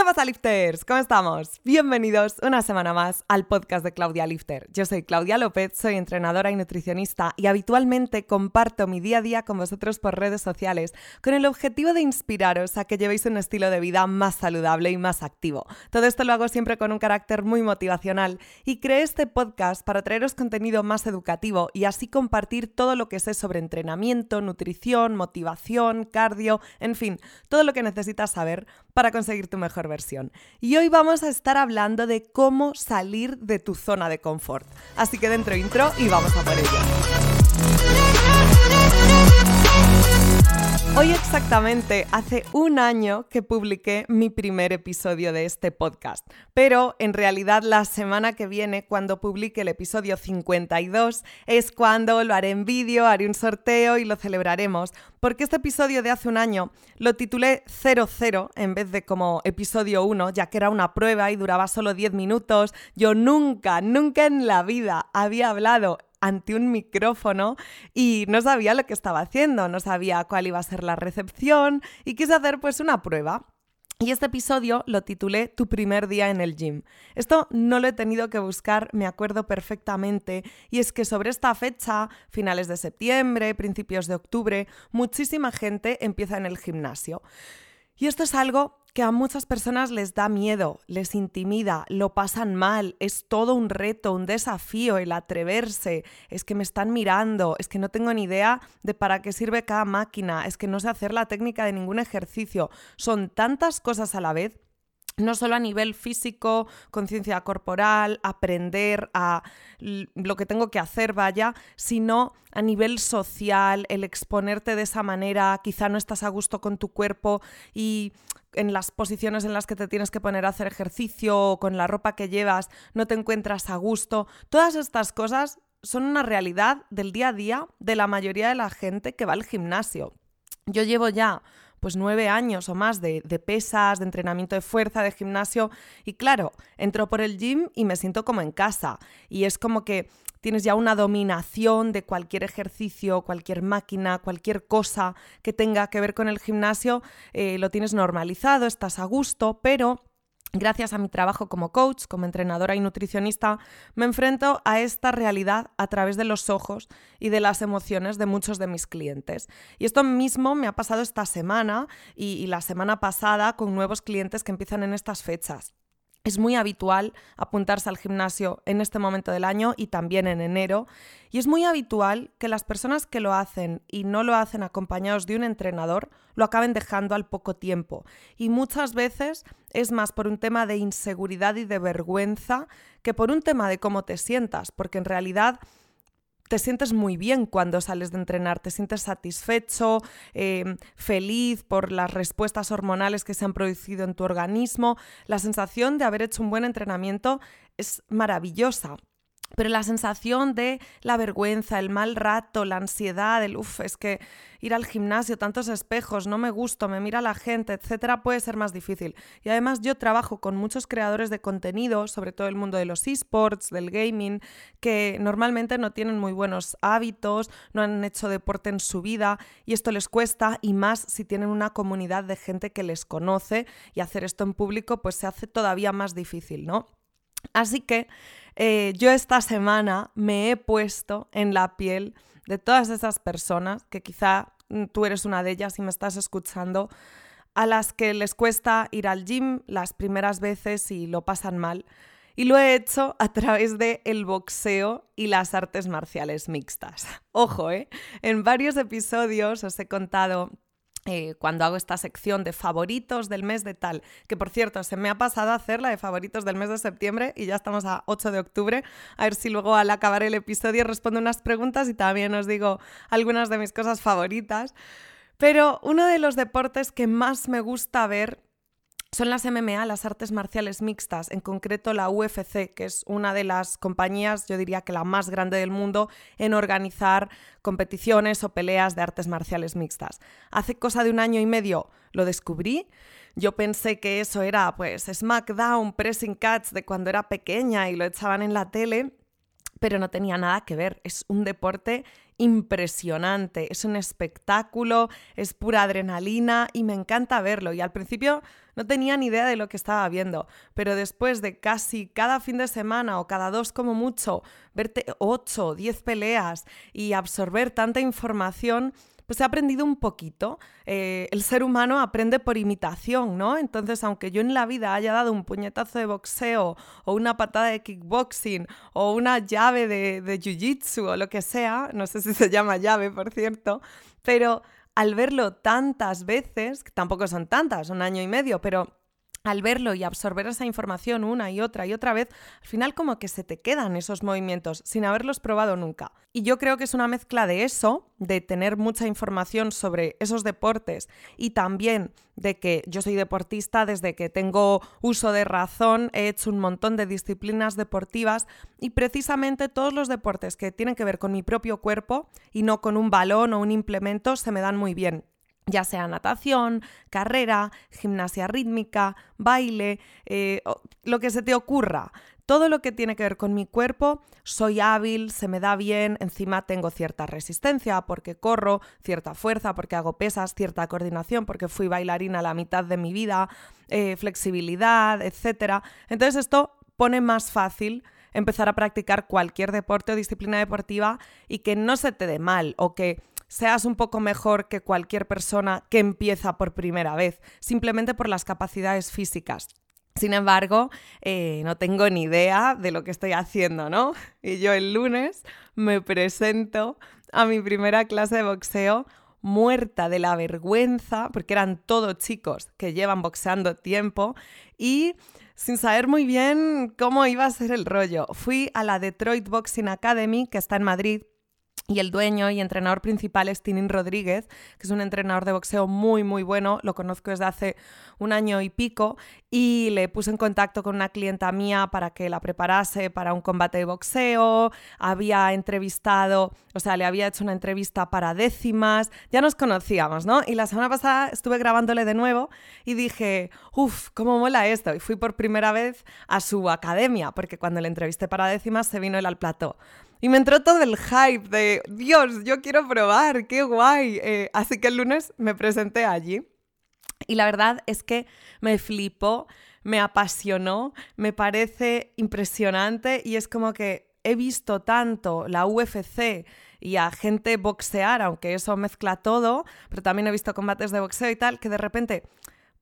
¿Qué pasa, lifters? ¿Cómo estamos? Bienvenidos una semana más al podcast de Claudia Lifter. Yo soy Claudia López, soy entrenadora y nutricionista y habitualmente comparto mi día a día con vosotros por redes sociales con el objetivo de inspiraros a que llevéis un estilo de vida más saludable y más activo. Todo esto lo hago siempre con un carácter muy motivacional y creé este podcast para traeros contenido más educativo y así compartir todo lo que sé sobre entrenamiento, nutrición, motivación, cardio, en fin, todo lo que necesitas saber para conseguir tu mejor versión. Y hoy vamos a estar hablando de cómo salir de tu zona de confort. Así que dentro intro y vamos a por ello. Hoy exactamente hace un año que publiqué mi primer episodio de este podcast, pero en realidad la semana que viene, cuando publique el episodio 52, es cuando lo haré en vídeo, haré un sorteo y lo celebraremos, porque este episodio de hace un año lo titulé 00 en vez de como episodio 1, ya que era una prueba y duraba solo 10 minutos. Yo nunca, nunca en la vida había hablado ante un micrófono y no sabía lo que estaba haciendo, no sabía cuál iba a ser la recepción y quise hacer pues una prueba. Y este episodio lo titulé Tu primer día en el gym. Esto no lo he tenido que buscar, me acuerdo perfectamente, y es que sobre esta fecha, finales de septiembre, principios de octubre, muchísima gente empieza en el gimnasio. Y esto es algo que a muchas personas les da miedo, les intimida, lo pasan mal, es todo un reto, un desafío el atreverse, es que me están mirando, es que no tengo ni idea de para qué sirve cada máquina, es que no sé hacer la técnica de ningún ejercicio, son tantas cosas a la vez no solo a nivel físico, conciencia corporal, aprender a lo que tengo que hacer, vaya, sino a nivel social, el exponerte de esa manera, quizá no estás a gusto con tu cuerpo y en las posiciones en las que te tienes que poner a hacer ejercicio o con la ropa que llevas no te encuentras a gusto. Todas estas cosas son una realidad del día a día de la mayoría de la gente que va al gimnasio. Yo llevo ya pues nueve años o más de, de, pesas, de entrenamiento de fuerza, de gimnasio. Y claro, entro por el gym y me siento como en casa. Y es como que tienes ya una dominación de cualquier ejercicio, cualquier máquina, cualquier cosa que tenga que ver con el gimnasio, eh, lo tienes normalizado, estás a gusto, pero Gracias a mi trabajo como coach, como entrenadora y nutricionista, me enfrento a esta realidad a través de los ojos y de las emociones de muchos de mis clientes. Y esto mismo me ha pasado esta semana y, y la semana pasada con nuevos clientes que empiezan en estas fechas. Es muy habitual apuntarse al gimnasio en este momento del año y también en enero. Y es muy habitual que las personas que lo hacen y no lo hacen acompañados de un entrenador lo acaben dejando al poco tiempo. Y muchas veces es más por un tema de inseguridad y de vergüenza que por un tema de cómo te sientas, porque en realidad te sientes muy bien cuando sales de entrenar, te sientes satisfecho, em, feliz por las respuestas hormonales que se han producido en tu organismo. La sensación de haber hecho un buen entrenamiento es maravillosa. Pero la sensación de la vergüenza, el mal rato, la ansiedad, el uff, es que ir al gimnasio, tantos espejos, no me gusto, me mira la gente, etcétera, puede ser más difícil. Y además yo trabajo con muchos creadores de contenido, sobre todo el mundo de los esports, del gaming, que normalmente no tienen muy buenos hábitos, no han hecho deporte en su vida y esto les cuesta y más si tienen una comunidad de gente que les conoce y hacer esto en público pues se hace todavía más difícil, ¿no? Así que eh, yo esta semana me he puesto en la piel de todas esas personas, que quizá mm, tú eres una de ellas y me estás escuchando, a las que les cuesta ir al gym las primeras veces y lo pasan mal. Y lo he hecho a través de el boxeo y las artes marciales mixtas. Ojo, ¿eh? En varios episodios os he contado eh, cuando hago esta sección de favoritos del mes de tal, que por cierto se me ha pasado hacer la de favoritos del mes de septiembre y ya estamos a 8 de octubre, a ver si luego al acabar el episodio respondo unas preguntas y también os digo algunas de mis cosas favoritas. Pero uno de los deportes que más me gusta ver son las MMA, las artes marciales mixtas, en concreto la UFC, que es una de las compañías, yo diría que la más grande del mundo, en organizar competiciones o peleas de artes marciales mixtas. Hace cosa de un año y medio lo descubrí. Yo pensé que eso era pues SmackDown, Pressing Catch de cuando era pequeña y lo echaban en la tele, pero no tenía nada que ver. Es un deporte impresionante, es un espectáculo, es pura adrenalina y me encanta verlo. Y al principio no tenía ni idea de lo que estaba viendo, pero después de casi cada fin de semana o cada dos como mucho, verte 8 o 10 peleas y absorber tanta información, pues he aprendido un poquito. Eh, el ser humano aprende por imitación, ¿no? Entonces, aunque yo en la vida haya dado un puñetazo de boxeo o una patada de kickboxing o una llave de, de jiu-jitsu o lo que sea, no sé si se llama llave, por cierto, pero al verlo tantas veces, tampoco son tantas, un año y medio, pero al verlo y absorber esa información una y otra y otra vez, al final como que se te quedan esos movimientos sin haberlos probado nunca. Y yo creo que es una mezcla de eso, de tener mucha información sobre esos deportes y también de que yo soy deportista desde que tengo uso de razón, he hecho un montón de disciplinas deportivas y precisamente todos los deportes que tienen que ver con mi propio cuerpo y no con un balón o un implemento se me dan muy bien ya sea natación, carrera, gimnasia rítmica, baile, eh, lo que se te ocurra. Todo lo que tiene que ver con mi cuerpo, soy hábil, se me da bien, encima tengo cierta resistencia porque corro, cierta fuerza porque hago pesas, cierta coordinación porque fui bailarina la mitad de mi vida, eh, flexibilidad, etc. Entonces esto pone más fácil empezar a practicar cualquier deporte o disciplina deportiva y que no se te dé mal o que seas un poco mejor que cualquier persona que empieza por primera vez, simplemente por las capacidades físicas. Sin embargo, eh, no tengo ni idea de lo que estoy haciendo, ¿no? Y yo el lunes me presento a mi primera clase de boxeo muerta de la vergüenza, porque eran todos chicos que llevan boxeando tiempo y sin saber muy bien cómo iba a ser el rollo. Fui a la Detroit Boxing Academy, que está en Madrid, y el dueño y entrenador principal es Tinin Rodríguez, que es un entrenador de boxeo muy, muy bueno. Lo conozco desde hace un año y pico y le puse en contacto con una clienta mía para que la preparase para un combate de boxeo. Había entrevistado, o sea, le había hecho una entrevista para décimas. Ya nos conocíamos, ¿no? Y la semana pasada estuve grabándole de nuevo y dije, uff, cómo mola esto. Y fui por primera vez a su academia, porque cuando le entrevisté para décimas se vino él al plató. Y me entró todo el hype de, Dios, yo quiero probar, qué guay. Eh, así que el lunes me presenté allí. Y la verdad es que me flipó, me apasionó, me parece impresionante y es como que he visto tanto la UFC y a gente boxear, aunque eso mezcla todo, pero también he visto combates de boxeo y tal, que de repente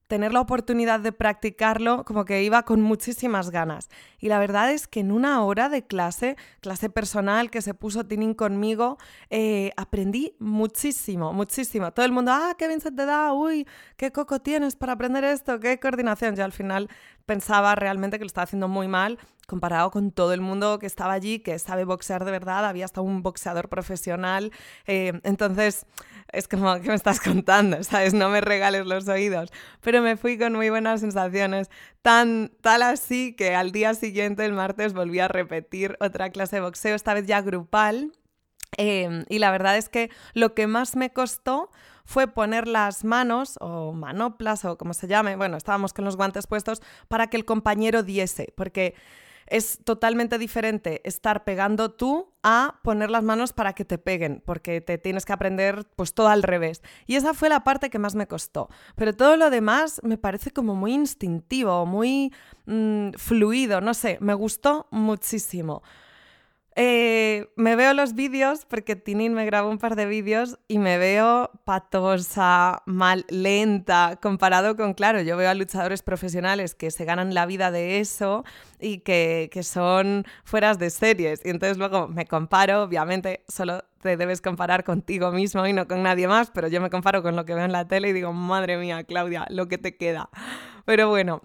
tener la oportunidad de practicarlo como que iba con muchísimas ganas. Y la verdad es que en una hora de clase, clase personal que se puso Tinin conmigo, eh, aprendí muchísimo, muchísimo. Todo el mundo, ah, qué bien se te da, uy, qué coco tienes para aprender esto, qué coordinación. Yo al final pensaba realmente que lo estaba haciendo muy mal comparado con todo el mundo que estaba allí, que sabe boxear de verdad, había hasta un boxeador profesional. Eh, entonces, es como, ¿qué me estás contando? ¿Sabes? No me regales los oídos. Pero me fui con muy buenas sensaciones, tan, tal así que al día siguiente, el martes, volví a repetir otra clase de boxeo, esta vez ya grupal. Eh, y la verdad es que lo que más me costó fue poner las manos o manoplas o como se llame, bueno, estábamos con los guantes puestos para que el compañero diese, porque es totalmente diferente estar pegando tú a poner las manos para que te peguen, porque te tienes que aprender pues todo al revés. Y esa fue la parte que más me costó. Pero todo lo demás me parece como muy instintivo, muy mm, fluido, no sé, me gustó muchísimo. Eh, me veo los vídeos porque Tinin me grabó un par de vídeos y me veo patosa, mal, lenta, comparado con, claro, yo veo a luchadores profesionales que se ganan la vida de eso y que, que son fueras de series. Y entonces luego me comparo, obviamente, solo te debes comparar contigo mismo y no con nadie más, pero yo me comparo con lo que veo en la tele y digo, madre mía, Claudia, lo que te queda. Pero bueno,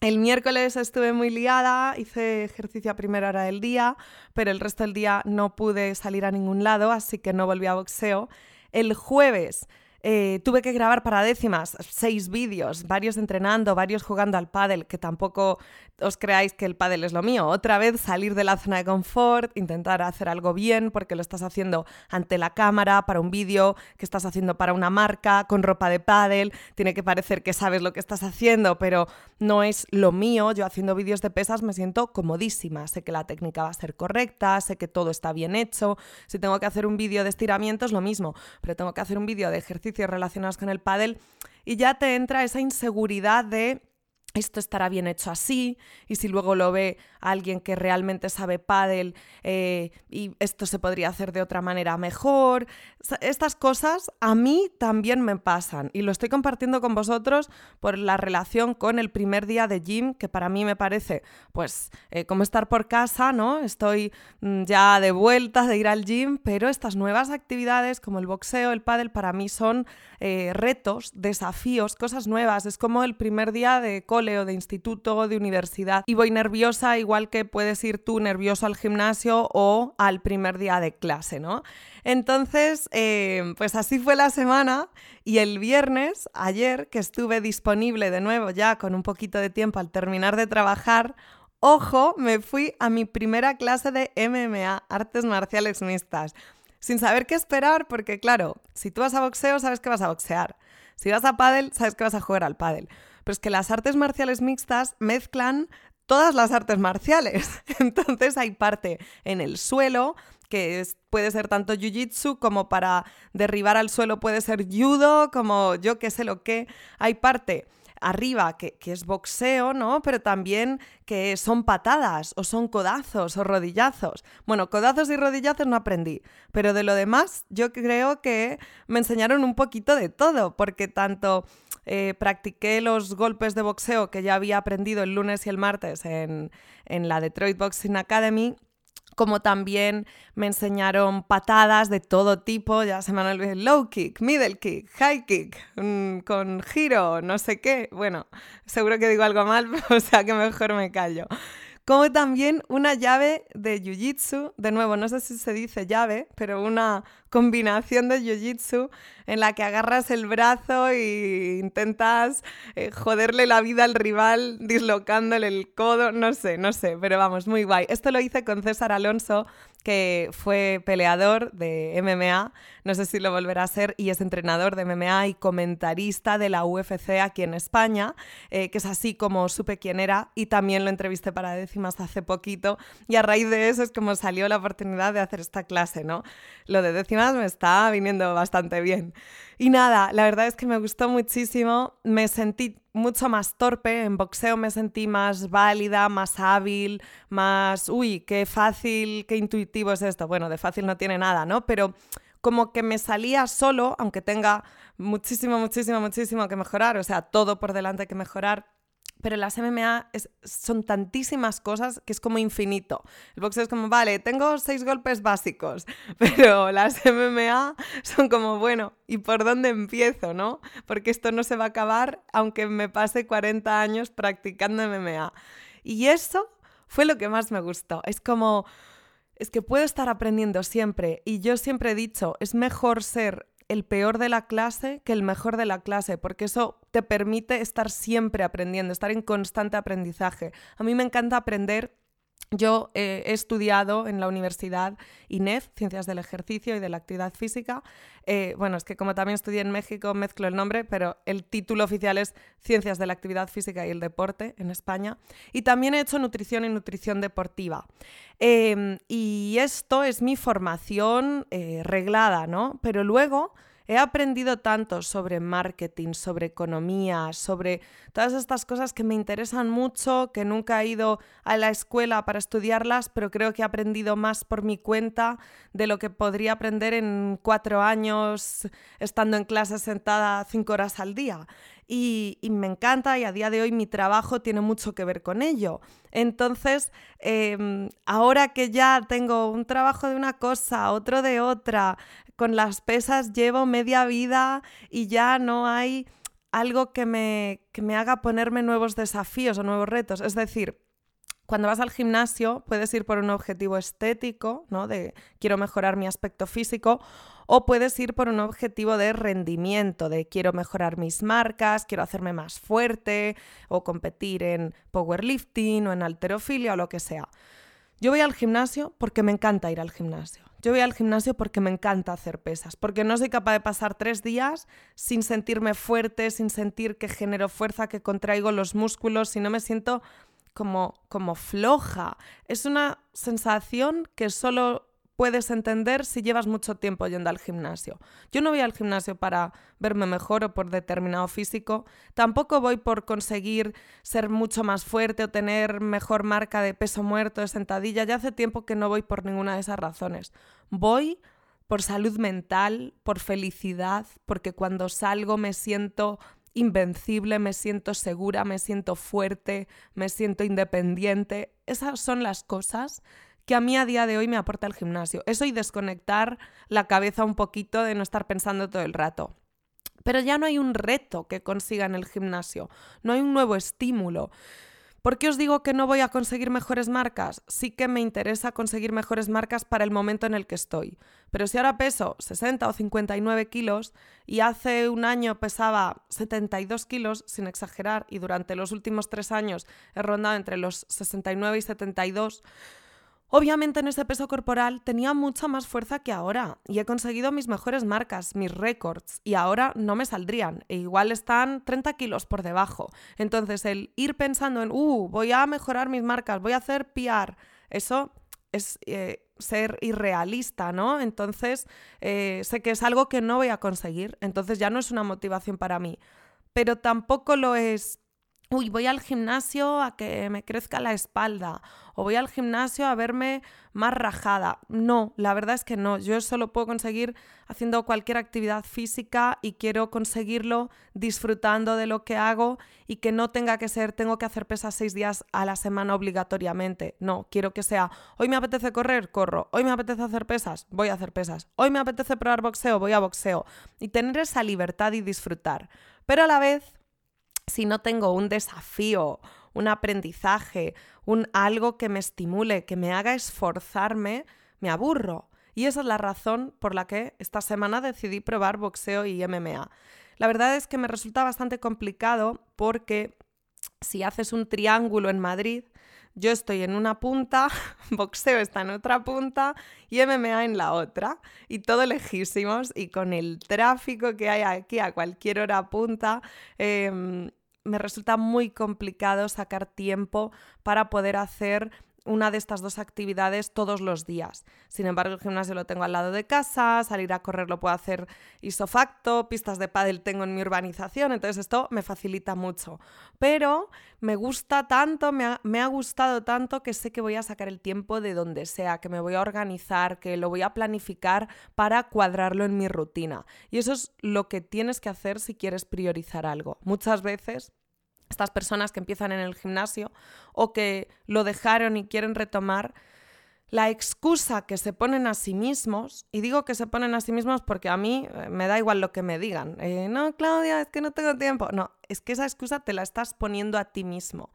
el miércoles estuve muy liada, hice ejercicio a primera hora del día, pero el resto del día no pude salir a ningún lado, así que no volví a boxeo. El jueves eh, tuve que grabar para décimas seis vídeos, varios entrenando, varios jugando al pádel, que tampoco os creáis que el pádel es lo mío. Otra vez salir de la zona de confort, intentar hacer algo bien porque lo estás haciendo ante la cámara, para un vídeo que estás haciendo para una marca, con ropa de pádel. Tiene que parecer que sabes lo que estás haciendo, pero no es lo mío. Yo haciendo vídeos de pesas me siento comodísima. Sé que la técnica va a ser correcta, sé que todo está bien hecho. Si tengo que hacer un vídeo de estiramientos, lo mismo, pero tengo que hacer un vídeo de ejercicio relacionados con el pádel y ya te entra esa inseguridad de esto estará bien hecho así, y si luego lo ve alguien que realmente sabe pádel eh, y esto se podría hacer de otra manera mejor. Estas cosas a mí también me pasan y lo estoy compartiendo con vosotros por la relación con el primer día de gym, que para mí me parece pues eh, como estar por casa, ¿no? Estoy mm, ya de vuelta de ir al gym, pero estas nuevas actividades como el boxeo, el pádel, para mí son eh, retos, desafíos, cosas nuevas. Es como el primer día de o de instituto o de universidad y voy nerviosa igual que puedes ir tú nervioso al gimnasio o al primer día de clase, ¿no? Entonces, eh, pues así fue la semana y el viernes, ayer, que estuve disponible de nuevo ya con un poquito de tiempo al terminar de trabajar, ojo, me fui a mi primera clase de MMA, artes marciales mixtas, sin saber qué esperar, porque claro, si tú vas a boxeo, sabes que vas a boxear. Si vas a pádel, sabes que vas a jugar al pádel. Pero es que las artes marciales mixtas mezclan todas las artes marciales. Entonces hay parte en el suelo, que puede ser tanto jiu-jitsu como para derribar al suelo puede ser judo, como yo qué sé lo que. Hay parte arriba que, que, es boxeo, ¿no? Pero también que son patadas o son codazos o rodillazos. Bueno, codazos y rodillazos no aprendí, pero de lo demás yo creo que me enseñaron un poquito de todo, porque tanto eh, practiqué los golpes de boxeo que ya había aprendido el lunes y el martes en, en la Detroit Boxing Academy como también me enseñaron patadas de todo tipo, ya se me han olvidado, low kick, middle kick, high kick, mm, con giro, no sé qué. Bueno, seguro que digo algo mal, o sea que mejor me callo como también una llave de Jiu-Jitsu, de nuevo, no sé si se dice llave, pero una combinación de Jiu-Jitsu en la que agarras el brazo e intentas eh, joderle la vida al rival dislocándole el codo, no sé, no sé, pero vamos, muy guay. Esto lo hice con César Alonso, que fue peleador de MMA, no sé si lo volverá a ser, y es entrenador de MMA y comentarista de la UFC aquí en España, eh, que es así como supe quién era y también lo entrevisté para décimas hace poquito y a raíz de eso es como salió la oportunidad de hacer esta clase, ¿no? Lo de décimas me está viniendo bastante bien. Y nada, la verdad es que me gustó muchísimo, me sentí mucho más torpe, en boxeo me sentí más válida, más hábil, más, uy, qué fácil, qué intuitivo es esto. Bueno, de fácil no tiene nada, ¿no? Pero como que me salía solo, aunque tenga muchísimo, muchísimo, muchísimo que mejorar, o sea, todo por delante que mejorar, pero las MMA son tantísimas cosas que es como infinito. El boxeo es como, vale, tengo seis golpes básicos, pero las MMA son como, bueno, ¿y por dónde empiezo, no? Porque esto no se va a acabar aunque me pase 40 años practicando MMA. Y eso fue lo que más me gustó. Es como, es que puedo estar aprendiendo siempre. Y yo siempre he dicho, es mejor ser el peor de la clase que el mejor de la clase, porque eso te permite estar siempre aprendiendo, estar en constante aprendizaje. A mí me encanta aprender yo eh, he estudiado en la Universidad INEF, Ciencias del Ejercicio y de la Actividad Física. Eh, bueno, es que como también estudié en México, mezclo el nombre, pero el título oficial es Ciencias de la Actividad Física y el Deporte en España. Y también he hecho nutrición y nutrición deportiva. Em, y esto es mi formación eh, reglada, ¿no? Pero luego He aprendido tanto sobre marketing, sobre economía, sobre todas estas cosas que me interesan mucho, que nunca he ido a la escuela para estudiarlas, pero creo que he aprendido más por mi cuenta de lo que podría aprender en cuatro años estando en clase sentada cinco horas al día. Y, me encanta y a día de hoy mi trabajo tiene mucho que ver con ello. Entonces, em, ahora que ya tengo un trabajo de una cosa, otro de otra, con las pesas llevo media vida y ya no hay algo que me, que me haga ponerme nuevos desafíos o nuevos retos. Es decir, cuando vas al gimnasio puedes ir por un objetivo estético, ¿no? De quiero mejorar mi aspecto físico, o puedes ir por un objetivo de rendimiento, de quiero mejorar mis marcas, quiero hacerme más fuerte, o competir en powerlifting o en alterofilia o lo que sea. Yo voy al gimnasio porque me encanta ir al gimnasio. Yo voy al gimnasio porque me encanta hacer pesas, porque no soy capaz de pasar tres días sin sentirme fuerte, sin sentir que genero fuerza, que contraigo los músculos, si no me siento como, floja. Es una sensación que solo puedes entender si llevas mucho tiempo yendo al gimnasio. Yo no voy al gimnasio para verme mejor o por determinado físico, tampoco voy por conseguir ser mucho más fuerte o tener mejor marca de peso muerto, de sentadilla, ya hace tiempo que no voy por ninguna de esas razones. Voy por salud mental, por felicidad, porque cuando salgo me siento invencible, me siento segura, me siento fuerte, me siento independiente. Esas son las cosas que a mí a día de hoy me aporta el gimnasio. Eso y desconectar la cabeza un poquito de no estar pensando todo el rato. Pero ya no hay un reto que consiga en el gimnasio, no hay un nuevo estímulo. ¿Por qué os digo que no voy a conseguir mejores marcas? Sí que me interesa conseguir mejores marcas para el momento en el que estoy. Pero si ahora peso 60 o 59 kilos y hace un año pesaba 72 kilos, sin exagerar, y durante los últimos tres años he rondado entre los 69 y 72, Obviamente en ese peso corporal tenía mucha más fuerza que ahora y he conseguido mis mejores marcas, mis récords, y ahora no me saldrían, e igual están 30 kilos por debajo. Entonces el ir pensando en, uh, voy a mejorar mis marcas, voy a hacer PR, eso es eh, ser irrealista, ¿no? Entonces eh, sé que es algo que no voy a conseguir, entonces ya no es una motivación para mí, pero tampoco lo es uy, voy al gimnasio a que me crezca la espalda o voy al gimnasio a verme más rajada. No, la verdad es que no. Yo eso lo puedo conseguir haciendo cualquier actividad física y quiero conseguirlo disfrutando de lo que hago y que no tenga que ser, tengo que hacer pesas seis días a la semana obligatoriamente. No, quiero que sea, hoy me apetece correr, corro. Hoy me apetece hacer pesas, voy a hacer pesas. Hoy me apetece probar boxeo, voy a boxeo. Y tener esa libertad y disfrutar. Pero a la vez si no tengo un desafío, un aprendizaje, un algo que me estimule, que me haga esforzarme, me aburro. Y esa es la razón por la que esta semana decidí probar boxeo y MMA. La verdad es que me resulta bastante complicado porque si haces un triángulo en Madrid, yo estoy en una punta, boxeo está en otra punta y MMA en la otra. Y todo lejísimos y con el tráfico que hay aquí a cualquier hora punta, em, me resulta muy complicado sacar tiempo para poder hacer una de estas dos actividades todos los días. Sin embargo, el gimnasio lo tengo al lado de casa, salir a correr lo puedo hacer isofacto, pistas de pádel tengo en mi urbanización, entonces esto me facilita mucho. Pero me gusta tanto, me ha, me ha gustado tanto que sé que voy a sacar el tiempo de donde sea, que me voy a organizar, que lo voy a planificar para cuadrarlo en mi rutina. Y eso es lo que tienes que hacer si quieres priorizar algo. Muchas veces estas personas que empiezan en el gimnasio o que lo dejaron y quieren retomar, la excusa que se ponen a sí mismos, y digo que se ponen a sí mismos porque a mí eh, me da igual lo que me digan, eh, no, Claudia, es que no tengo tiempo, no, es que esa excusa te la estás poniendo a ti mismo.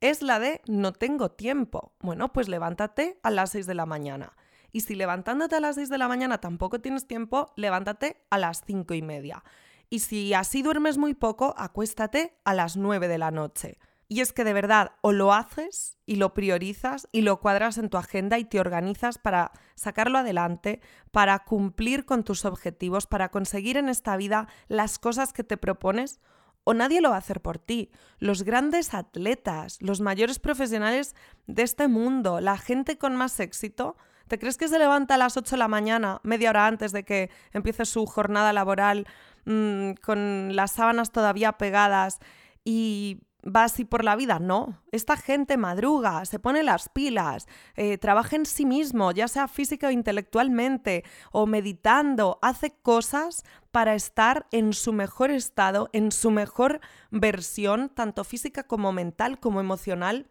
Es la de no tengo tiempo. Bueno, pues levántate a las 6 de la mañana. Y si levantándote a las 6 de la mañana tampoco tienes tiempo, levántate a las 5 y media. Y si así duermes muy poco, acuéstate a las 9 de la noche. Y es que de verdad, o lo haces y lo priorizas y lo cuadras en tu agenda y te organizas para sacarlo adelante, para cumplir con tus objetivos, para conseguir en esta vida las cosas que te propones, o nadie lo va a hacer por ti. Los grandes atletas, los mayores profesionales de este mundo, la gente con más éxito, ¿te crees que se levanta a las 8 de la mañana, media hora antes de que empiece su jornada laboral, Mm, con las sábanas todavía pegadas y va así por la vida. No, esta gente madruga, se pone las pilas, eh, trabaja en sí mismo, ya sea física o intelectualmente, o meditando, hace cosas para estar en su mejor estado, en su mejor versión, tanto física como mental como emocional,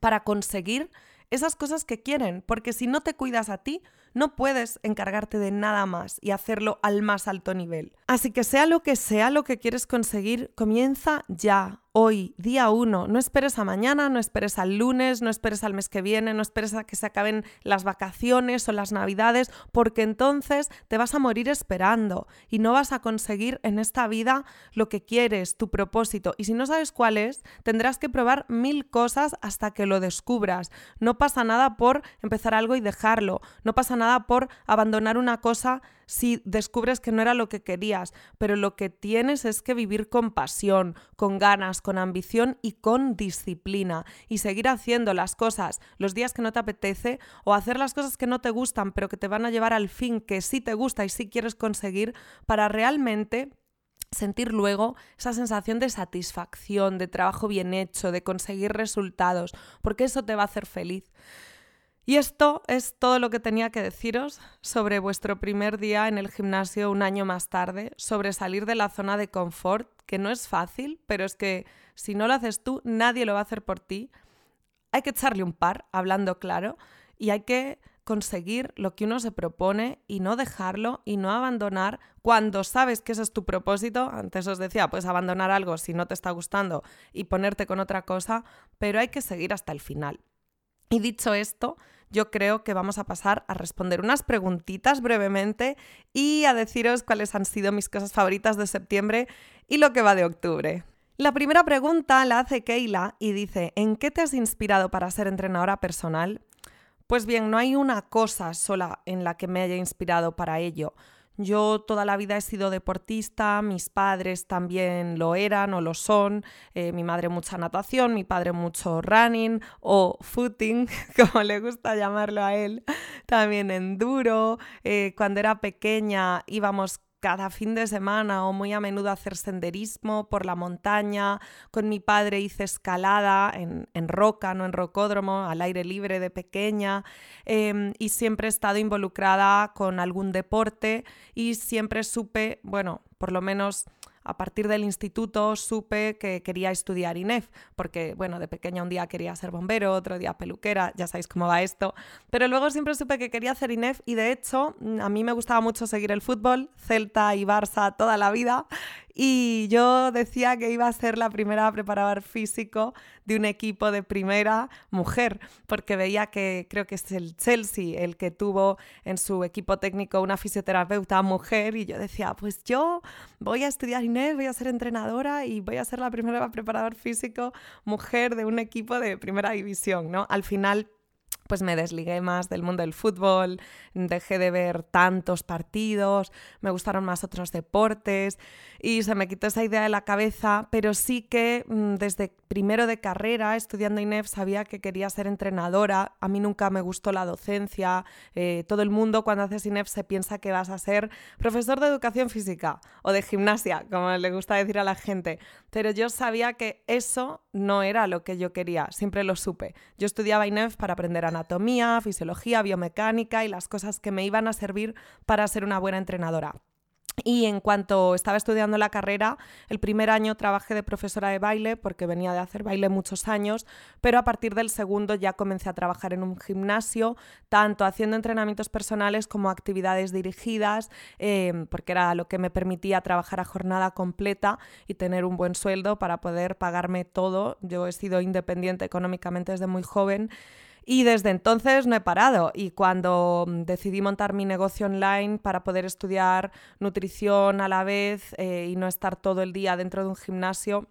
para conseguir esas cosas que quieren, porque si no te cuidas a ti, no puedes encargarte de nada más y hacerlo al más alto nivel. Así que sea lo que sea lo que quieres conseguir, comienza ya hoy, día uno. No esperes a mañana, no esperes al lunes, no esperes al mes que viene, no esperes a que se acaben las vacaciones o las navidades, porque entonces te vas a morir esperando y no vas a conseguir en esta vida lo que quieres, tu propósito. Y si no sabes cuál es, tendrás que probar mil cosas hasta que lo descubras. No pasa nada por empezar algo y dejarlo. No pasa nada por abandonar una cosa si descubres que no era lo que querías, pero lo que tienes es que vivir con pasión, con ganas, con ambición y con disciplina y seguir haciendo las cosas los días que no te apetece o hacer las cosas que no te gustan pero que te van a llevar al fin que sí te gusta y sí quieres conseguir para realmente sentir luego esa sensación de satisfacción, de trabajo bien hecho, de conseguir resultados, porque eso te va a hacer feliz. Y esto es todo lo que tenía que deciros sobre vuestro primer día en el gimnasio un año más tarde, sobre salir de la zona de confort, que no es fácil, pero es que si no lo haces tú, nadie lo va a hacer por ti. Hay que echarle un par, hablando claro, y hay que conseguir lo que uno se propone y no dejarlo y no abandonar cuando sabes que ese es tu propósito. Antes os decía, puedes abandonar algo si no te está gustando y ponerte con otra cosa, pero hay que seguir hasta el final. Y dicho esto, yo creo que vamos a pasar a responder unas preguntitas brevemente y a deciros cuáles han sido mis cosas favoritas de septiembre y lo que va de octubre. La primera pregunta la hace Keila y dice, ¿en qué te has inspirado para ser entrenadora personal? Pues bien, no hay una cosa sola en la que me haya inspirado para ello. Yo toda la vida he sido deportista, mis padres también lo eran o lo son, eh, mi madre mucha natación, mi padre mucho running o footing, como le gusta llamarlo a él, también enduro. Eh, cuando era pequeña íbamos cada fin de semana o muy a menudo hacer senderismo por la montaña. Con mi padre hice escalada en, roca, no en rocódromo, al aire libre de pequeña. Em, y siempre he estado involucrada con algún deporte y siempre supe, bueno, por lo menos a partir del instituto supe que quería estudiar INEF, porque, bueno, de pequeña un día quería ser bombero, otro día peluquera, ya sabéis cómo va esto, pero luego siempre supe que quería hacer INEF y de hecho a mí me gustaba mucho seguir el fútbol, Celta y Barça toda la vida y yo decía que iba a ser la primera preparador físico de un equipo de primera mujer, porque veía que creo que es el Chelsea el que tuvo en su equipo técnico una fisioterapeuta mujer y yo decía, pues yo voy a estudiar Inés, voy a ser entrenadora y voy a ser la primera preparador físico mujer de un equipo de primera división, ¿no? Al final pues me desligué más del mundo del fútbol, dejé de ver tantos partidos, me gustaron más otros deportes y se me quitó esa idea de la cabeza, pero sí que mm, desde primero de carrera, estudiando INEF, sabía que quería ser entrenadora. A mí nunca me gustó la docencia. Eh, todo el mundo cuando haces INEF se piensa que vas a ser profesor de educación física o de gimnasia, como le gusta decir a la gente. Pero yo sabía que eso no era lo que yo quería, siempre lo supe. Yo estudiaba INEF para aprender anatomía, fisiología, biomecánica y las cosas que me iban a servir para ser una buena entrenadora. Y en cuanto estaba estudiando la carrera, el primer año trabajé de profesora de baile porque venía de hacer baile muchos años, pero a partir del segundo ya comencé a trabajar en un gimnasio, tanto haciendo entrenamientos personales como actividades dirigidas, em, porque era lo que me permitía trabajar a jornada completa y tener un buen sueldo para poder pagarme todo. Yo he sido independiente económicamente desde muy joven. Y desde entonces no he parado. Y cuando mm, decidí montar mi negocio online para poder estudiar nutrición a la vez eh, y no estar todo el día dentro de un gimnasio,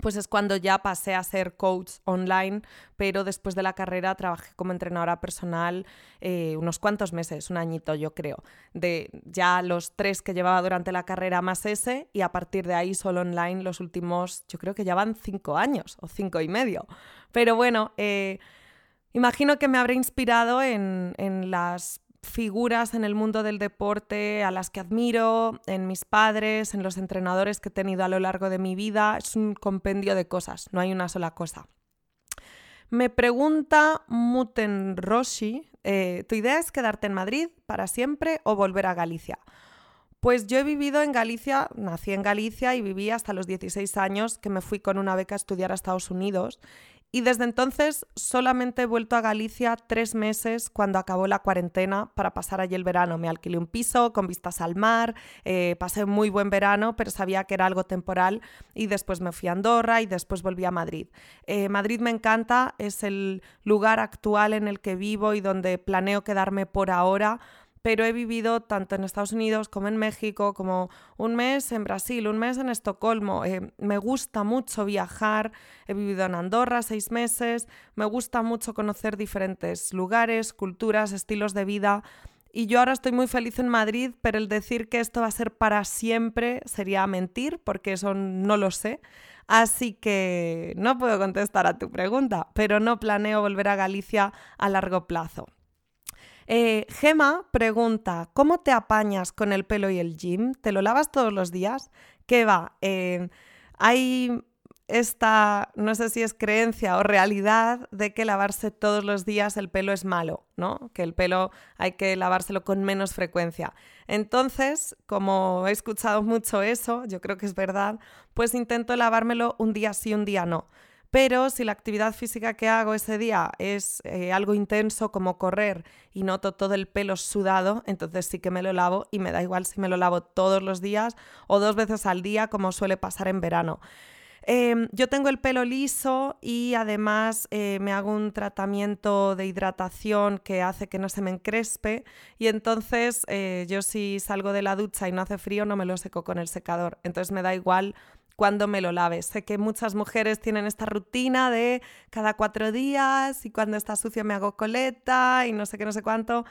pues es cuando ya pasé a ser coach online, pero después de la carrera trabajé como entrenadora personal eh, unos cuantos meses, un añito yo creo, de ya los tres que llevaba durante la carrera más ese y a partir de ahí solo online los últimos, yo creo que ya van cinco años o cinco y medio. Pero bueno, eh, Imagino que me habré inspirado en, las figuras en el mundo del deporte a las que admiro, en mis padres, en los entrenadores que he tenido a lo largo de mi vida. Es un compendio de cosas, no hay una sola cosa. Me pregunta Muten Roshi, eh, ¿tu idea es quedarte en Madrid para siempre o volver a Galicia? Pues yo he vivido en Galicia, nací en Galicia y viví hasta los 16 años que me fui con una beca a estudiar a Estados Unidos Y desde entonces solamente he vuelto a Galicia tres meses cuando acabó la cuarentena para pasar allí el verano. Me alquilé un piso con vistas al mar, eh, pasé muy buen verano, pero sabía que era algo temporal y después me fui a Andorra y después volví a Madrid. Eh, Madrid me encanta, es el lugar actual en el que vivo y donde planeo quedarme por ahora pero he vivido tanto en Estados Unidos como en México, como un mes en Brasil, un mes en Estocolmo. Eh, me gusta mucho viajar, he vivido en Andorra seis meses, me gusta mucho conocer diferentes lugares, culturas, estilos de vida. Y yo ahora estoy muy feliz en Madrid, pero el decir que esto va a ser para siempre sería mentir, porque eso no lo sé. Así que no puedo contestar a tu pregunta, pero no planeo volver a Galicia a largo plazo. Eh, Gema pregunta, ¿cómo te apañas con el pelo y el gym? ¿Te lo lavas todos los días? ¿Qué va? Eh, hay esta, no sé si es creencia o realidad de que lavarse todos los días el pelo es malo, ¿no? Que el pelo hay que lavárselo con menos frecuencia. Entonces, como he escuchado mucho eso, yo creo que es verdad, pues intento lavármelo un día sí, un día no. Pero si la actividad física que hago ese día es eh, algo intenso como correr y noto todo el pelo sudado, entonces sí que me lo lavo y me da igual si me lo lavo todos los días o dos veces al día como suele pasar en verano. Em, yo tengo el pelo liso y además eh, me hago un tratamiento de hidratación que hace que no se me encrespe y entonces eh, yo si salgo de la ducha y no hace frío no me lo seco con el secador. Entonces me da igual cuando me lo laves. Sé que muchas mujeres tienen esta rutina de cada cuatro días y cuando está sucio me hago coleta y no sé qué, no sé cuánto.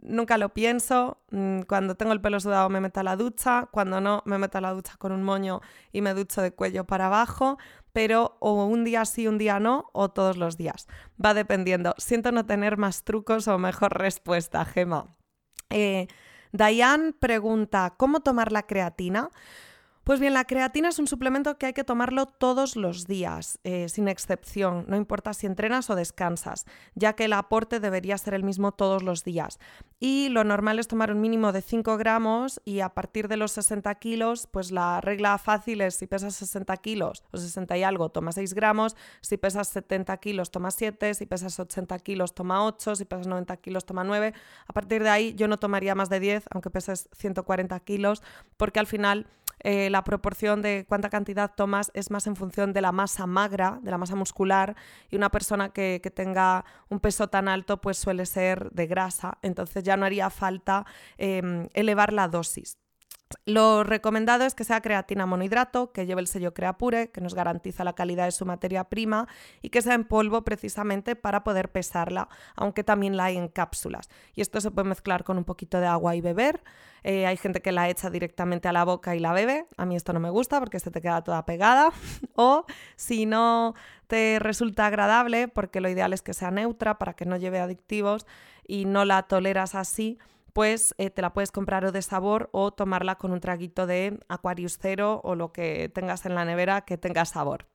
Nunca lo pienso. Mm, cuando tengo el pelo sudado me meto a la ducha, cuando no me meto a la ducha con un moño y me ducho de cuello para abajo, pero o un día sí, un día no, o todos los días. Va dependiendo. Siento no tener más trucos o mejor respuesta, Gema. Eh, Diane pregunta, ¿cómo tomar la creatina? Pues bien, la creatina es un suplemento que hay que tomarlo todos los días, eh, sin excepción, no importa si entrenas o descansas, ya que el aporte debería ser el mismo todos los días. Y lo normal es tomar un mínimo de 5 gramos y a partir de los 60 kilos, pues la regla fácil es si pesas 60 kilos o 60 y algo, toma 6 gramos, si pesas 70 kilos, toma 7, si pesas 80 kilos, toma 8, si pesas 90 kilos, toma 9. A partir de ahí yo no tomaría más de 10, aunque peses 140 kilos, porque al final eh, la proporción de cuánta cantidad tomas es más en función de la masa magra, de la masa muscular, y una persona que, tenga un peso tan alto pues suele ser de grasa, entonces ya no haría falta em, elevar la dosis. Lo recomendado es que sea creatina monohidrato, que lleve el sello Creapure, que nos garantiza la calidad de su materia prima y que sea en polvo precisamente para poder pesarla, aunque también la hay en cápsulas. Y esto se puede mezclar con un poquito de agua y beber. Eh, hay gente que la echa directamente a la boca y la bebe. A mí esto no me gusta porque se te queda toda pegada. o si no te resulta agradable, porque lo ideal es que sea neutra para que no lleve adictivos y no la toleras así, pues te la puedes comprar o de sabor o tomarla con un traguito de Aquarius Cero o lo que tengas en la nevera que tenga sabor.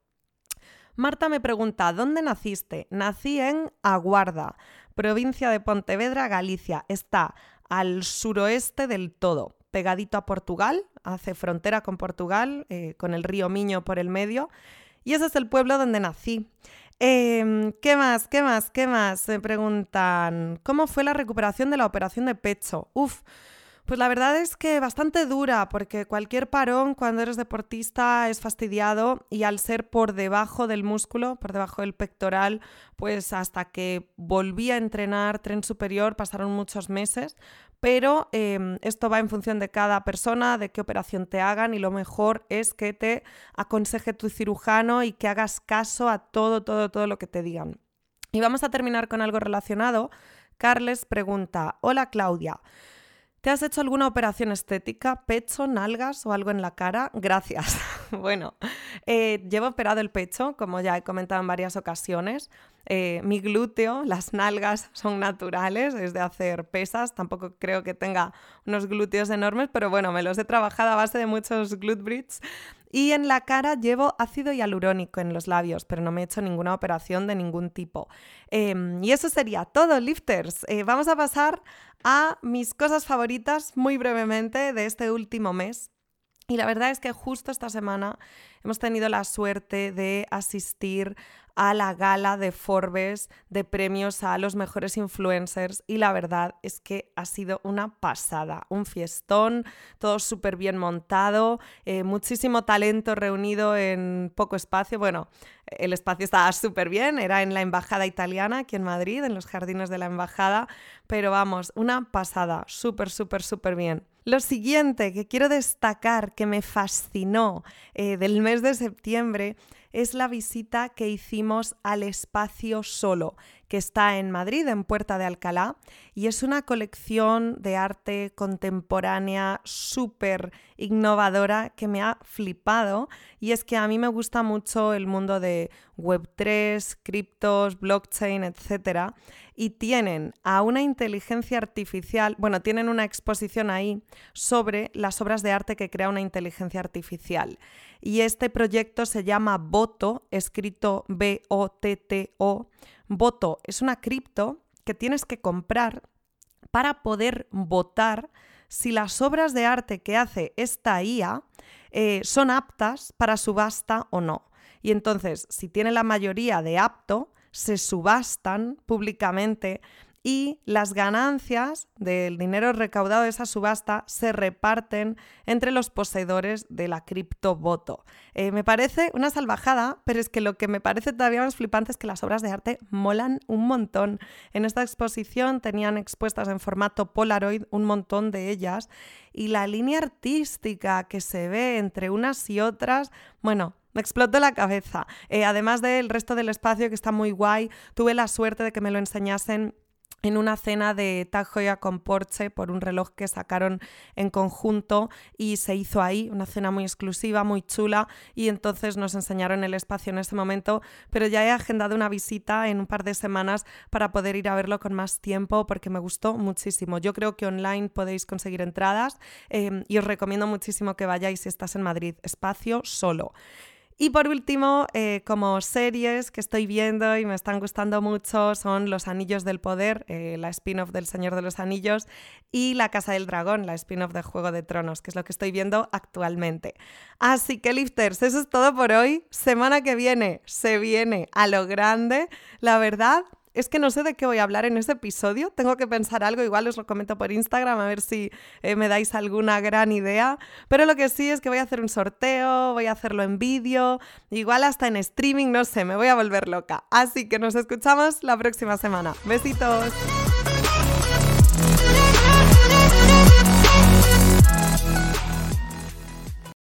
Marta me pregunta, ¿dónde naciste? Nací en Aguarda, provincia de Pontevedra, Galicia. Está al suroeste del todo, pegadito a Portugal, hace frontera con Portugal, eh, con el río Miño por el medio. Y ese es el pueblo donde nací. Em, ¿Qué más? ¿Qué más? ¿Qué más? Se preguntan, ¿cómo fue la recuperación de la operación de pecho? Uf, pues la verdad es que bastante dura, porque cualquier parón cuando eres deportista es fastidiado y al ser por debajo del músculo, por debajo del pectoral, pues hasta que volví a entrenar tren superior pasaron muchos meses, pero em, esto va en función de cada persona, de qué operación te hagan y lo mejor es que te aconseje tu cirujano y que hagas caso a todo, todo, todo lo que te digan. Y vamos a terminar con algo relacionado. Carles pregunta, hola Claudia. ¿Te has hecho alguna operación estética? ¿Pecho, nalgas o algo en la cara? Gracias. bueno, eh, llevo operado el pecho, como ya he comentado en varias ocasiones. Eh, mi glúteo, las nalgas son naturales, es de hacer pesas. Tampoco creo que tenga unos glúteos enormes, pero bueno, me los he trabajado a base de muchos glute bridge. Y en la cara llevo ácido hialurónico en los labios, pero no me he hecho ninguna operación de ningún tipo. Em, y eso sería todo, lifters. Eh, vamos a pasar a mis cosas favoritas muy brevemente de este último mes. Y la verdad es que justo esta semana hemos tenido la suerte de asistir a la gala de Forbes de premios a los mejores influencers y la verdad es que ha sido una pasada, un fiestón, todo súper bien montado, eh, muchísimo talento reunido en poco espacio. Bueno, el espacio estaba súper bien, era en la Embajada Italiana, aquí en Madrid, en los jardines de la Embajada, pero vamos, una pasada, súper, súper, súper bien. Lo siguiente que quiero destacar que me fascinó eh, del mes de septiembre es la visita que hicimos al espacio solo, que está en Madrid, en Puerta de Alcalá, y es una colección de arte contemporánea súper innovadora que me ha flipado. Y es que a mí me gusta mucho el mundo de Web3, criptos, blockchain, etc. Y tienen a una inteligencia artificial, bueno, tienen una exposición ahí sobre las obras de arte que crea una inteligencia artificial y este proyecto se llama Voto, escrito B-O-T-T-O. Voto es una cripto que tienes que comprar para poder votar si las obras de arte que hace esta IA eh, son aptas para subasta o no. Y entonces, si tiene la mayoría de apto, se subastan públicamente y las ganancias del dinero recaudado de esa subasta se reparten entre los poseedores de la criptovoto. Eh, me parece una salvajada, pero es que lo que me parece todavía más flipante es que las obras de arte molan un montón. En esta exposición tenían expuestas en formato Polaroid un montón de ellas y la línea artística que se ve entre unas y otras, bueno, me explotó la cabeza. Eh, además del resto del espacio que está muy guay, tuve la suerte de que me lo enseñasen en una cena de Tag con Porsche por un reloj que sacaron en conjunto y se hizo ahí, una cena muy exclusiva, muy chula y entonces nos enseñaron el espacio en ese momento, pero ya he agendado una visita en un par de semanas para poder ir a verlo con más tiempo porque me gustó muchísimo. Yo creo que online podéis conseguir entradas eh, y os recomiendo muchísimo que vayáis si estás en Madrid, espacio solo. Y por último, eh, como series que estoy viendo y me están gustando mucho son Los Anillos del Poder, eh, la spin-off del Señor de los Anillos, y La Casa del Dragón, la spin-off de Juego de Tronos, que es lo que estoy viendo actualmente. Así que, lifters, eso es todo por hoy. Semana que viene se viene a lo grande. La verdad, es que no sé de qué voy a hablar en este episodio. Tengo que pensar algo, igual os lo comento por Instagram a ver si eh, me dais alguna gran idea. Pero lo que sí es que voy a hacer un sorteo, voy a hacerlo en vídeo, igual hasta en streaming, no sé, me voy a volver loca. Así que nos escuchamos la próxima semana. Besitos.